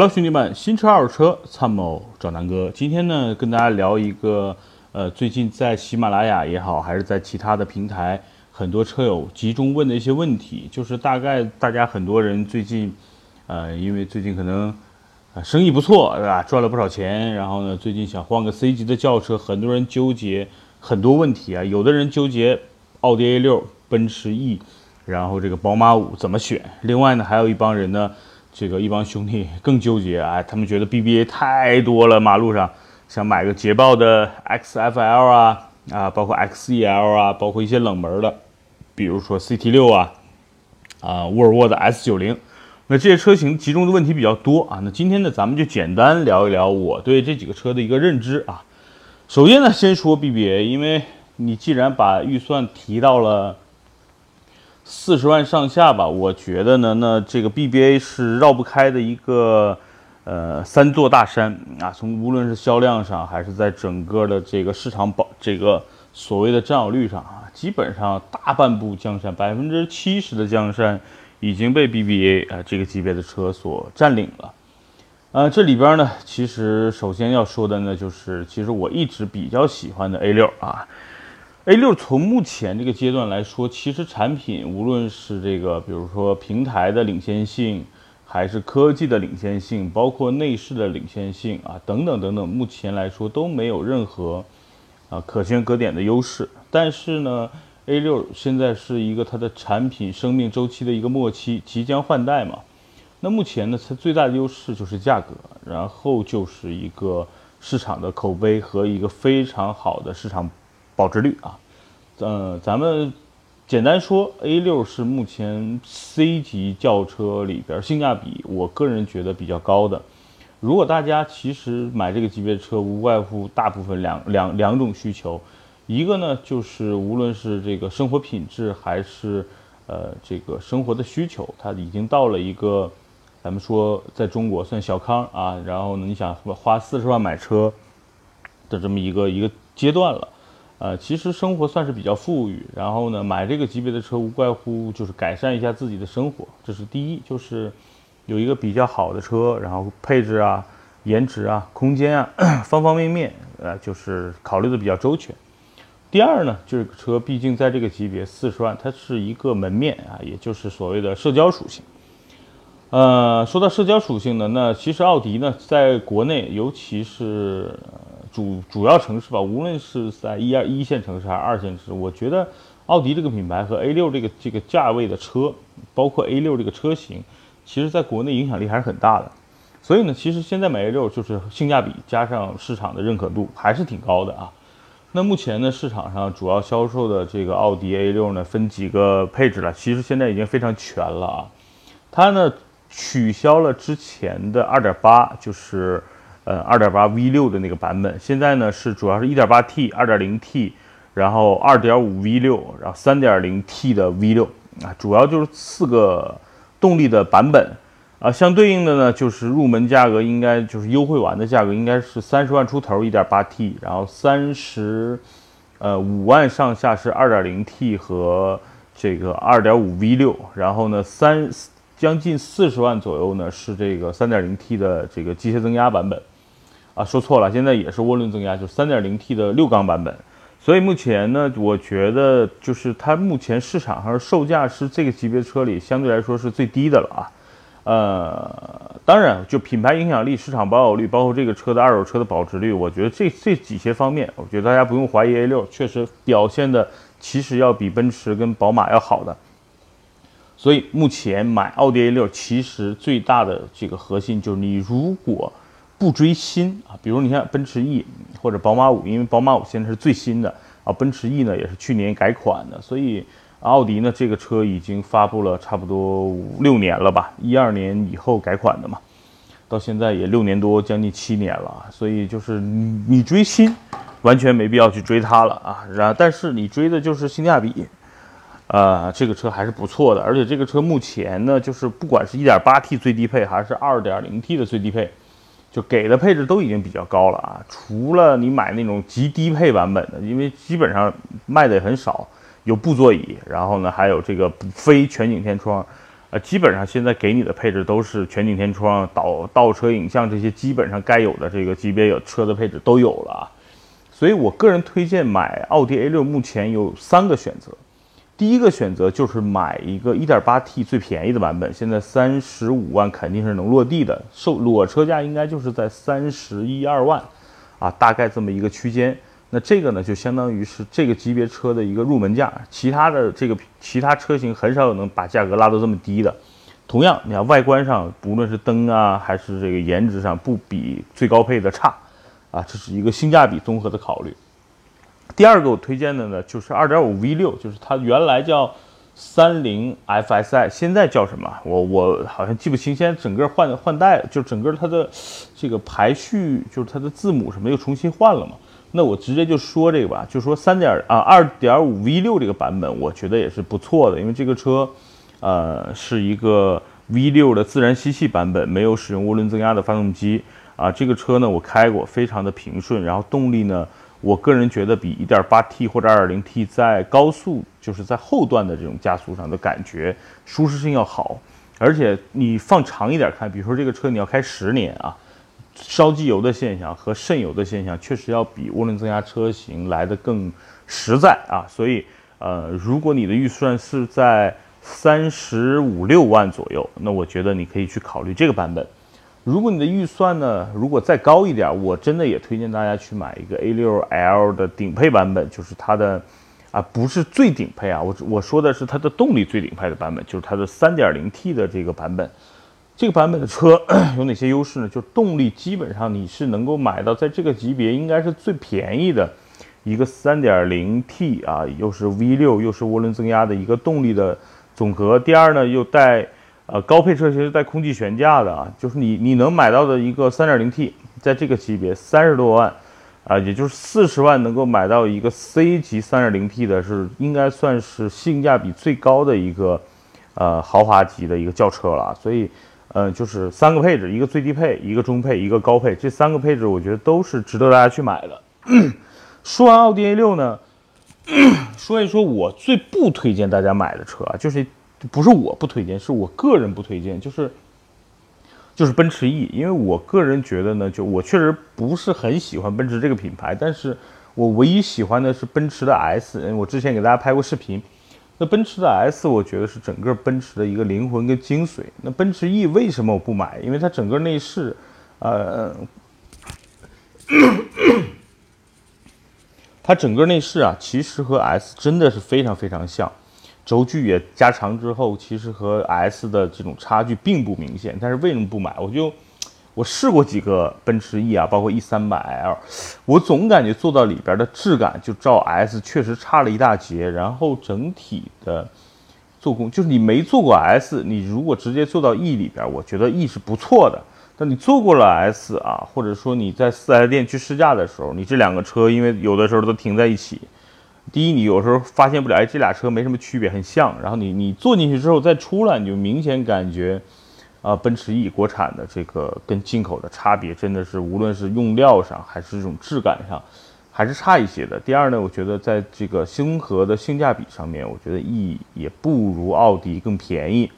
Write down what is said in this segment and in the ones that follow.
Hello，兄弟们，新车二手车参谋找南哥。今天呢，跟大家聊一个，呃，最近在喜马拉雅也好，还是在其他的平台，很多车友集中问的一些问题，就是大概大家很多人最近，呃，因为最近可能，啊，生意不错，对吧？赚了不少钱，然后呢，最近想换个 C 级的轿车，很多人纠结很多问题啊。有的人纠结奥迪 A 六、奔驰 E，然后这个宝马五怎么选？另外呢，还有一帮人呢。这个一帮兄弟更纠结哎，他们觉得 BBA 太多了，马路上想买个捷豹的 XFL 啊啊，包括 XEL 啊，包括一些冷门的，比如说 CT 六啊啊，沃尔沃的 S 九零，那这些车型集中的问题比较多啊。那今天呢，咱们就简单聊一聊我对这几个车的一个认知啊。首先呢，先说 BBA，因为你既然把预算提到了。四十万上下吧，我觉得呢，那这个 BBA 是绕不开的一个呃三座大山啊。从无论是销量上，还是在整个的这个市场保这个所谓的占有率上啊，基本上大半部江山，百分之七十的江山已经被 BBA 啊这个级别的车所占领了。呃，这里边呢，其实首先要说的呢，就是其实我一直比较喜欢的 A 六啊。A 六从目前这个阶段来说，其实产品无论是这个，比如说平台的领先性，还是科技的领先性，包括内饰的领先性啊，等等等等，目前来说都没有任何啊可圈可点的优势。但是呢，A 六现在是一个它的产品生命周期的一个末期，即将换代嘛。那目前呢，它最大的优势就是价格，然后就是一个市场的口碑和一个非常好的市场。保值率啊，嗯，咱们简单说，A 六是目前 C 级轿车里边性价比，我个人觉得比较高的。如果大家其实买这个级别车，无外乎大部分两两两种需求，一个呢就是无论是这个生活品质还是呃这个生活的需求，它已经到了一个咱们说在中国算小康啊，然后呢你想花四十万买车的这么一个一个阶段了。呃，其实生活算是比较富裕，然后呢，买这个级别的车无怪乎就是改善一下自己的生活，这是第一，就是有一个比较好的车，然后配置啊、颜值啊、空间啊，方方面面，呃，就是考虑的比较周全。第二呢，就是车毕竟在这个级别四十万，它是一个门面啊，也就是所谓的社交属性。呃，说到社交属性呢，那其实奥迪呢，在国内，尤其是。主主要城市吧，无论是在一二一线城市还是二线城市，我觉得奥迪这个品牌和 A 六这个这个价位的车，包括 A 六这个车型，其实在国内影响力还是很大的。所以呢，其实现在买 A 六就是性价比加上市场的认可度还是挺高的啊。那目前呢，市场上主要销售的这个奥迪 A 六呢，分几个配置了，其实现在已经非常全了啊。它呢取消了之前的二点八，就是。呃，二点八 V 六的那个版本，现在呢是主要是一点八 T、二点零 T，然后二点五 V 六，然后三点零 T 的 V 六。啊，主要就是四个动力的版本。啊。相对应的呢，就是入门价格应该就是优惠完的价格应该是三十万出头一点八 T，然后三十呃五万上下是二点零 T 和这个二点五 V 六，然后呢三将近四十万左右呢是这个三点零 T 的这个机械增压版本。啊，说错了，现在也是涡轮增压，就是三点零 T 的六缸版本。所以目前呢，我觉得就是它目前市场上售价是这个级别车里相对来说是最低的了啊。呃，当然，就品牌影响力、市场保有率，包括这个车的二手车的保值率，我觉得这这几些方面，我觉得大家不用怀疑 A 六确实表现的其实要比奔驰跟宝马要好的。所以目前买奥迪 A 六，其实最大的这个核心就是你如果。不追新啊，比如你看奔驰 E 或者宝马五，因为宝马五现在是最新的啊，奔驰 E 呢也是去年改款的，所以奥迪呢这个车已经发布了差不多五六年了吧，一二年以后改款的嘛，到现在也六年多，将近七年了，所以就是你你追新完全没必要去追它了啊，然但是你追的就是性价比，啊，这个车还是不错的，而且这个车目前呢就是不管是一点八 T 最低配还是二点零 T 的最低配。就给的配置都已经比较高了啊，除了你买那种极低配版本的，因为基本上卖的也很少，有布座椅，然后呢还有这个非全景天窗，呃，基本上现在给你的配置都是全景天窗、倒倒车影像这些基本上该有的这个级别有车的配置都有了啊。所以我个人推荐买奥迪 A6，目前有三个选择。第一个选择就是买一个 1.8T 最便宜的版本，现在三十五万肯定是能落地的，售裸车价应该就是在三十一二万，啊，大概这么一个区间。那这个呢，就相当于是这个级别车的一个入门价，其他的这个其他车型很少有能把价格拉到这么低的。同样，你看外观上，不论是灯啊，还是这个颜值上，不比最高配的差。啊，这是一个性价比综合的考虑。第二个我推荐的呢，就是 2.5V6，就是它原来叫三菱 FSI，现在叫什么？我我好像记不清。现在整个换换代，就整个它的这个排序，就是它的字母什么又重新换了嘛。那我直接就说这个吧，就说三点啊 2.5V6 这个版本，我觉得也是不错的，因为这个车，呃，是一个 V6 的自然吸气版本，没有使用涡轮增压的发动机。啊，这个车呢，我开过，非常的平顺。然后动力呢，我个人觉得比 1.8T 或者 2.0T 在高速，就是在后段的这种加速上的感觉，舒适性要好。而且你放长一点看，比如说这个车你要开十年啊，烧机油的现象和渗油的现象，确实要比涡轮增压车型来的更实在啊。所以，呃，如果你的预算是在三十五六万左右，那我觉得你可以去考虑这个版本。如果你的预算呢，如果再高一点，我真的也推荐大家去买一个 A6L 的顶配版本，就是它的，啊，不是最顶配啊，我我说的是它的动力最顶配的版本，就是它的 3.0T 的这个版本。这个版本的车 有哪些优势呢？就是动力基本上你是能够买到，在这个级别应该是最便宜的一个 3.0T 啊，又是 V6 又是涡轮增压的一个动力的总和。第二呢，又带。呃，高配车型是带空气悬架的啊，就是你你能买到的一个 3.0T，在这个级别三十多万，啊，也就是四十万能够买到一个 C 级 3.0T 的，是应该算是性价比最高的一个，呃，豪华级的一个轿车了。所以，呃，就是三个配置，一个最低配，一个中配，一个高配，这三个配置我觉得都是值得大家去买的。说完奥迪 A6 呢，说一说我最不推荐大家买的车啊，就是。不是我不推荐，是我个人不推荐，就是就是奔驰 E，因为我个人觉得呢，就我确实不是很喜欢奔驰这个品牌，但是我唯一喜欢的是奔驰的 S，我之前给大家拍过视频，那奔驰的 S 我觉得是整个奔驰的一个灵魂跟精髓。那奔驰 E 为什么我不买？因为它整个内饰，呃，它整个内饰啊，其实和 S 真的是非常非常像。轴距也加长之后，其实和 S 的这种差距并不明显。但是为什么不买？我就我试过几个奔驰 E 啊，包括 E 三百 L，我总感觉坐到里边的质感就照 S 确实差了一大截。然后整体的做工，就是你没坐过 S，你如果直接坐到 E 里边，我觉得 E 是不错的。但你坐过了 S 啊，或者说你在四 S 店去试驾的时候，你这两个车因为有的时候都停在一起。第一，你有时候发现不了，哎，这俩车没什么区别，很像。然后你你坐进去之后再出来，你就明显感觉，啊，奔驰 E 国产的这个跟进口的差别真的是，无论是用料上还是这种质感上，还是差一些的。第二呢，我觉得在这个综合的性价比上面，我觉得 E 也不如奥迪更便宜，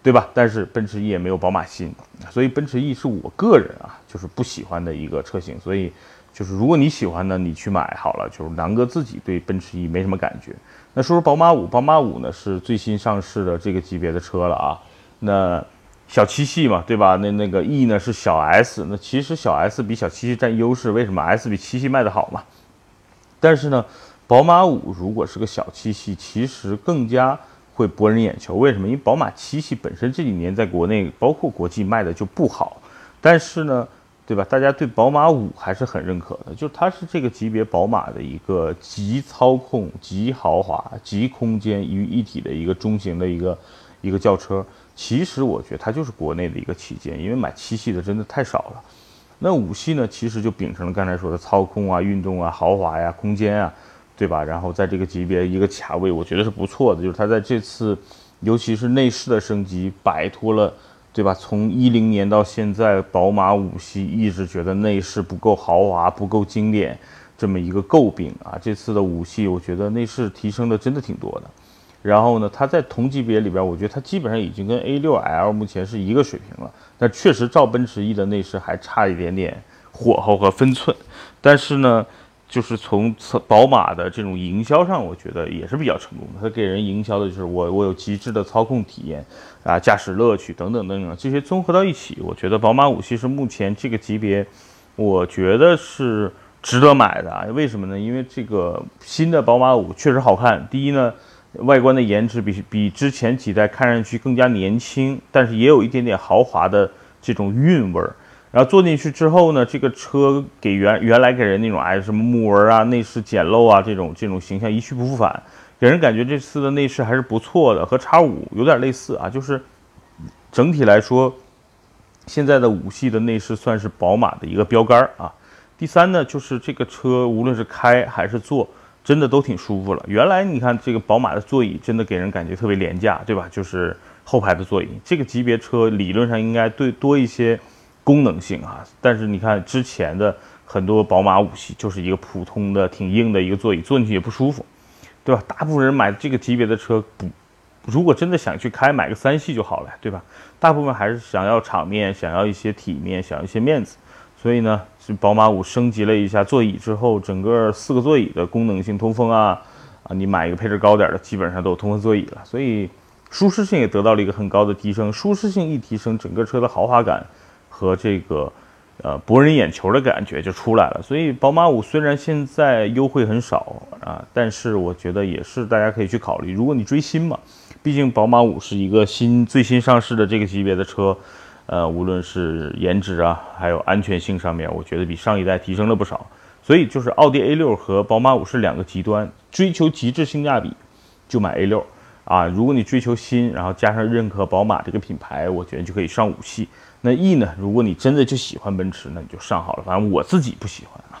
对吧？但是奔驰 E 也没有宝马新，所以奔驰 E 是我个人啊，就是不喜欢的一个车型，所以。就是如果你喜欢呢，你去买好了。就是南哥自己对奔驰 E 没什么感觉。那说说宝马五，宝马五呢是最新上市的这个级别的车了啊。那小七系嘛，对吧？那那个 E 呢是小 S，那其实小 S 比小七系占优势，为什么？S 比七系卖的好嘛。但是呢，宝马五如果是个小七系，其实更加会博人眼球。为什么？因为宝马七系本身这几年在国内包括国际卖的就不好，但是呢。对吧？大家对宝马五还是很认可的，就它是这个级别宝马的一个集操控、集豪华、集空间于一体的一个中型的一个一个轿车。其实我觉得它就是国内的一个旗舰，因为买七系的真的太少了。那五系呢，其实就秉承了刚才说的操控啊、运动啊、豪华呀、空间啊，对吧？然后在这个级别一个卡位，我觉得是不错的。就是它在这次，尤其是内饰的升级，摆脱了。对吧？从一零年到现在，宝马五系一直觉得内饰不够豪华、不够经典，这么一个诟病啊。这次的五系，我觉得内饰提升的真的挺多的。然后呢，它在同级别里边，我觉得它基本上已经跟 A6L 目前是一个水平了。但确实，照奔驰 E 的内饰还差一点点火候和分寸。但是呢，就是从宝马的这种营销上，我觉得也是比较成功的。它给人营销的就是我我有极致的操控体验啊，驾驶乐趣等等等等这些综合到一起，我觉得宝马五系是目前这个级别，我觉得是值得买的啊。为什么呢？因为这个新的宝马五确实好看。第一呢，外观的颜值比比之前几代看上去更加年轻，但是也有一点点豪华的这种韵味儿。然后坐进去之后呢，这个车给原原来给人那种哎什么木纹啊、内饰简陋啊这种这种形象一去不复返，给人感觉这次的内饰还是不错的，和叉五有点类似啊。就是整体来说，现在的五系的内饰算是宝马的一个标杆啊。第三呢，就是这个车无论是开还是坐，真的都挺舒服了。原来你看这个宝马的座椅真的给人感觉特别廉价，对吧？就是后排的座椅，这个级别车理论上应该对多一些。功能性啊，但是你看之前的很多宝马五系就是一个普通的、挺硬的一个座椅，坐进去也不舒服，对吧？大部分人买这个级别的车不，如果真的想去开，买个三系就好了，对吧？大部分还是想要场面，想要一些体面，想要一些面子，所以呢，是宝马五升级了一下座椅之后，整个四个座椅的功能性，通风啊啊，你买一个配置高点的，基本上都有通风座椅了，所以舒适性也得到了一个很高的提升。舒适性一提升，整个车的豪华感。和这个，呃，博人眼球的感觉就出来了。所以，宝马五虽然现在优惠很少啊，但是我觉得也是大家可以去考虑。如果你追新嘛，毕竟宝马五是一个新最新上市的这个级别的车，呃，无论是颜值啊，还有安全性上面，我觉得比上一代提升了不少。所以，就是奥迪 A 六和宝马五是两个极端，追求极致性价比就买 A 六啊。如果你追求新，然后加上认可宝马这个品牌，我觉得就可以上五系。那 E 呢？如果你真的就喜欢奔驰，那你就上好了。反正我自己不喜欢啊。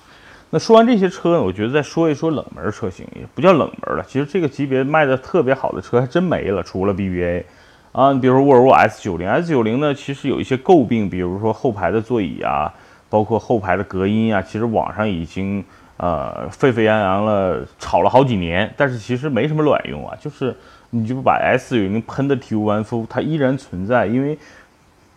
那说完这些车呢，我觉得再说一说冷门车型，也不叫冷门了。其实这个级别卖的特别好的车还真没了，除了 BBA 啊。你比如说沃尔沃 S90，S90 呢其实有一些诟病，比如说后排的座椅啊，包括后排的隔音啊，其实网上已经呃沸沸扬扬了，吵了好几年。但是其实没什么卵用啊，就是你就不把 S90 喷的体无完肤，它依然存在，因为。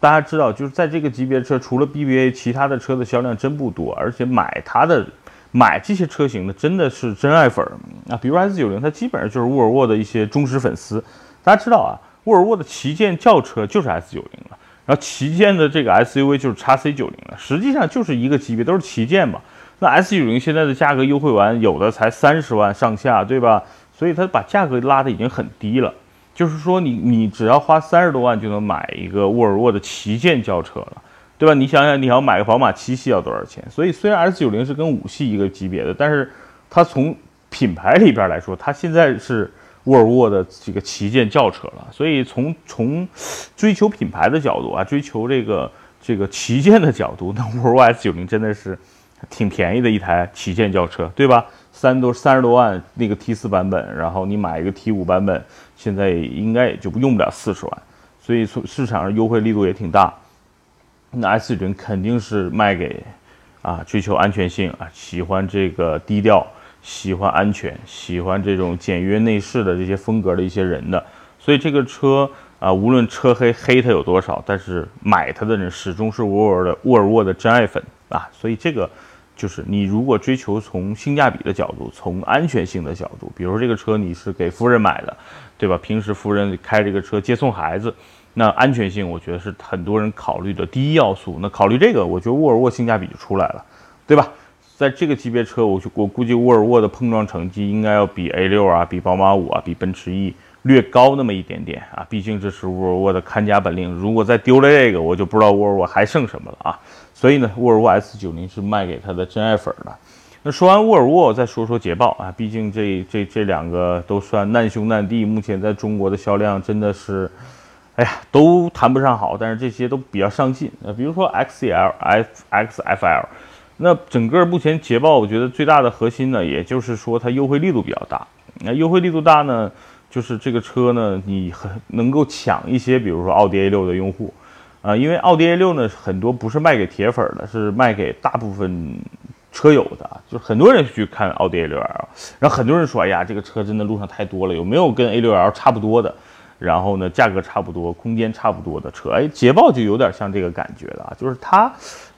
大家知道，就是在这个级别车，除了 BBA，其他的车的销量真不多，而且买它的、买这些车型的真的是真爱粉啊。比如 S90，它基本上就是沃尔沃的一些忠实粉丝。大家知道啊，沃尔沃的旗舰轿车就是 S90 了，然后旗舰的这个 SUV 就是 x C90 了，实际上就是一个级别，都是旗舰嘛。那 S90 现在的价格优惠完，有的才三十万上下，对吧？所以它把价格拉的已经很低了。就是说，你你只要花三十多万就能买一个沃尔沃的旗舰轿车了，对吧？你想想，你要买个宝马七系要多少钱？所以虽然 S 九零是跟五系一个级别的，但是它从品牌里边来说，它现在是沃尔沃的这个旗舰轿车了。所以从从追求品牌的角度啊，追求这个这个旗舰的角度，那沃尔沃 S 九零真的是挺便宜的一台旗舰轿车，对吧？三多三十多万那个 T 四版本，然后你买一个 T 五版本，现在应该也就用不了四十万，所以从市场上优惠力度也挺大。那 S 九零肯定是卖给啊追求安全性啊，喜欢这个低调，喜欢安全，喜欢这种简约内饰的这些风格的一些人的。所以这个车啊，无论车黑黑它有多少，但是买它的人始终是沃尔沃的沃尔沃的真爱粉啊。所以这个。就是你如果追求从性价比的角度，从安全性的角度，比如说这个车你是给夫人买的，对吧？平时夫人开这个车接送孩子，那安全性我觉得是很多人考虑的第一要素。那考虑这个，我觉得沃尔沃性价比就出来了，对吧？在这个级别车，我我估计沃尔沃的碰撞成绩应该要比 A 六啊，比宝马五啊，比奔驰 E 略高那么一点点啊。毕竟这是沃尔沃的看家本领，如果再丢了这个，我就不知道沃尔沃还剩什么了啊。所以呢，沃尔沃 S90 是卖给他的真爱粉的。那说完沃尔沃，再说说捷豹啊，毕竟这这这两个都算难兄难弟，目前在中国的销量真的是，哎呀，都谈不上好，但是这些都比较上进。呃，比如说 XCL、F、XFL，那整个目前捷豹，我觉得最大的核心呢，也就是说它优惠力度比较大。那优惠力度大呢，就是这个车呢，你很能够抢一些，比如说奥迪 A6 的用户。啊，因为奥迪 A 六呢，很多不是卖给铁粉的，是卖给大部分车友的，就很多人去看奥迪 A6L，然后很多人说，哎呀，这个车真的路上太多了，有没有跟 A6L 差不多的？然后呢，价格差不多，空间差不多的车？哎，捷豹就有点像这个感觉了，就是它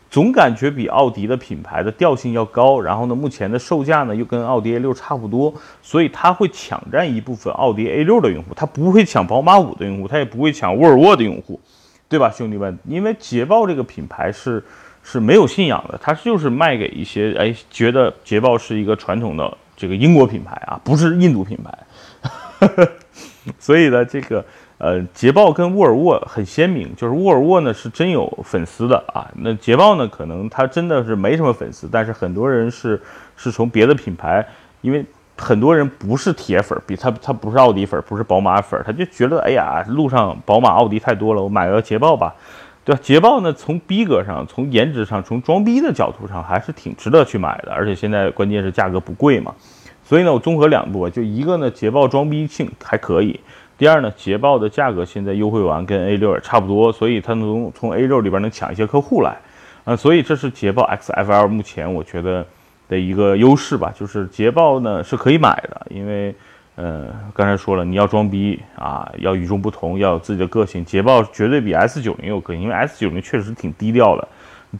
总感觉比奥迪的品牌的调性要高，然后呢，目前的售价呢又跟奥迪 A6 差不多，所以它会抢占一部分奥迪 A6 的用户，它不会抢宝马五的用户，它也不会抢沃尔沃的用户，对吧，兄弟们？因为捷豹这个品牌是。是没有信仰的，它就是卖给一些哎，觉得捷豹是一个传统的这个英国品牌啊，不是印度品牌。所以呢，这个呃，捷豹跟沃尔沃很鲜明，就是沃尔沃呢是真有粉丝的啊，那捷豹呢可能它真的是没什么粉丝，但是很多人是是从别的品牌，因为很多人不是铁粉，比他他不是奥迪粉，不是宝马粉，他就觉得哎呀，路上宝马、奥迪太多了，我买个捷豹吧。对吧？捷豹呢，从逼格上、从颜值上、从装逼的角度上，还是挺值得去买的。而且现在关键是价格不贵嘛，所以呢，我综合两步，就一个呢，捷豹装逼性还可以；第二呢，捷豹的价格现在优惠完跟 A6 也差不多，所以它能从 A6 里边能抢一些客户来啊。所以这是捷豹 XFL 目前我觉得的一个优势吧，就是捷豹呢是可以买的，因为。呃，刚才说了，你要装逼啊，要与众不同，要有自己的个性。捷豹绝对比 S 九零有个性，因为 S 九零确实挺低调的。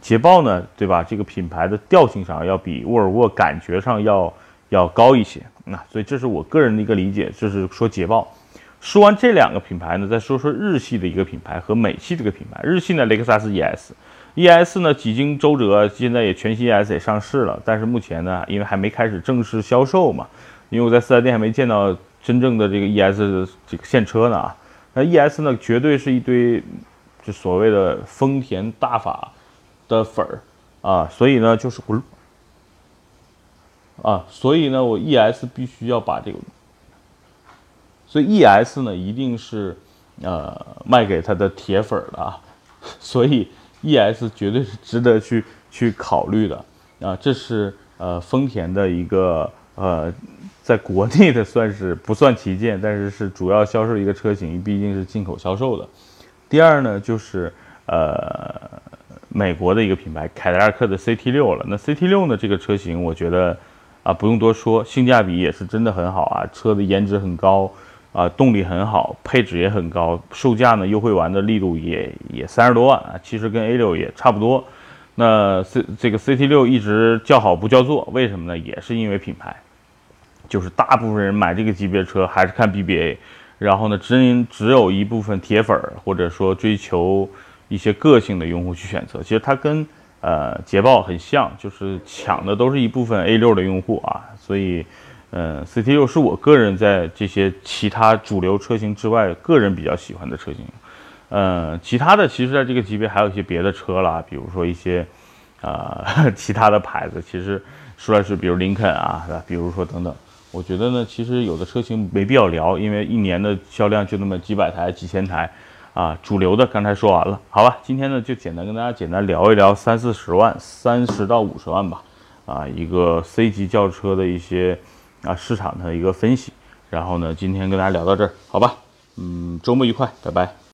捷豹呢，对吧？这个品牌的调性上要比沃尔沃感觉上要要高一些。那所以这是我个人的一个理解，就是说捷豹。说完这两个品牌呢，再说说日系的一个品牌和美系这个品牌。日系呢，雷克萨斯 ES ES 呢几经周折，现在也全新 ES 也上市了，但是目前呢，因为还没开始正式销售嘛。因为我在四 S 店还没见到真正的这个 ES 的这个现车呢啊，那 ES 呢绝对是一堆就所谓的丰田大法的粉儿啊，所以呢就是滚啊，所以呢我 ES 必须要把这个，所以 ES 呢一定是呃卖给他的铁粉的啊，所以 ES 绝对是值得去去考虑的啊，这是呃丰田的一个呃。在国内的算是不算旗舰，但是是主要销售一个车型，毕竟是进口销售的。第二呢，就是呃美国的一个品牌凯迪拉克的 CT 六了。那 CT 六呢这个车型，我觉得啊不用多说，性价比也是真的很好啊，车的颜值很高啊，动力很好，配置也很高，售价呢优惠完的力度也也三十多万啊，其实跟 A 六也差不多。那 C 这个 CT 六一直叫好不叫座，为什么呢？也是因为品牌。就是大部分人买这个级别车还是看 BBA，然后呢，只只有一部分铁粉儿或者说追求一些个性的用户去选择。其实它跟呃捷豹很像，就是抢的都是一部分 A6 的用户啊。所以，嗯，CT6 是我个人在这些其他主流车型之外，个人比较喜欢的车型。嗯，其他的其实在这个级别还有一些别的车啦，比如说一些啊 其他的牌子，其实说来是比如林肯啊，比如说等等。我觉得呢，其实有的车型没必要聊，因为一年的销量就那么几百台、几千台，啊，主流的刚才说完了，好吧，今天呢就简单跟大家简单聊一聊三四十万、三十到五十万吧，啊，一个 C 级轿车的一些啊市场的一个分析，然后呢，今天跟大家聊到这儿，好吧，嗯，周末愉快，拜拜。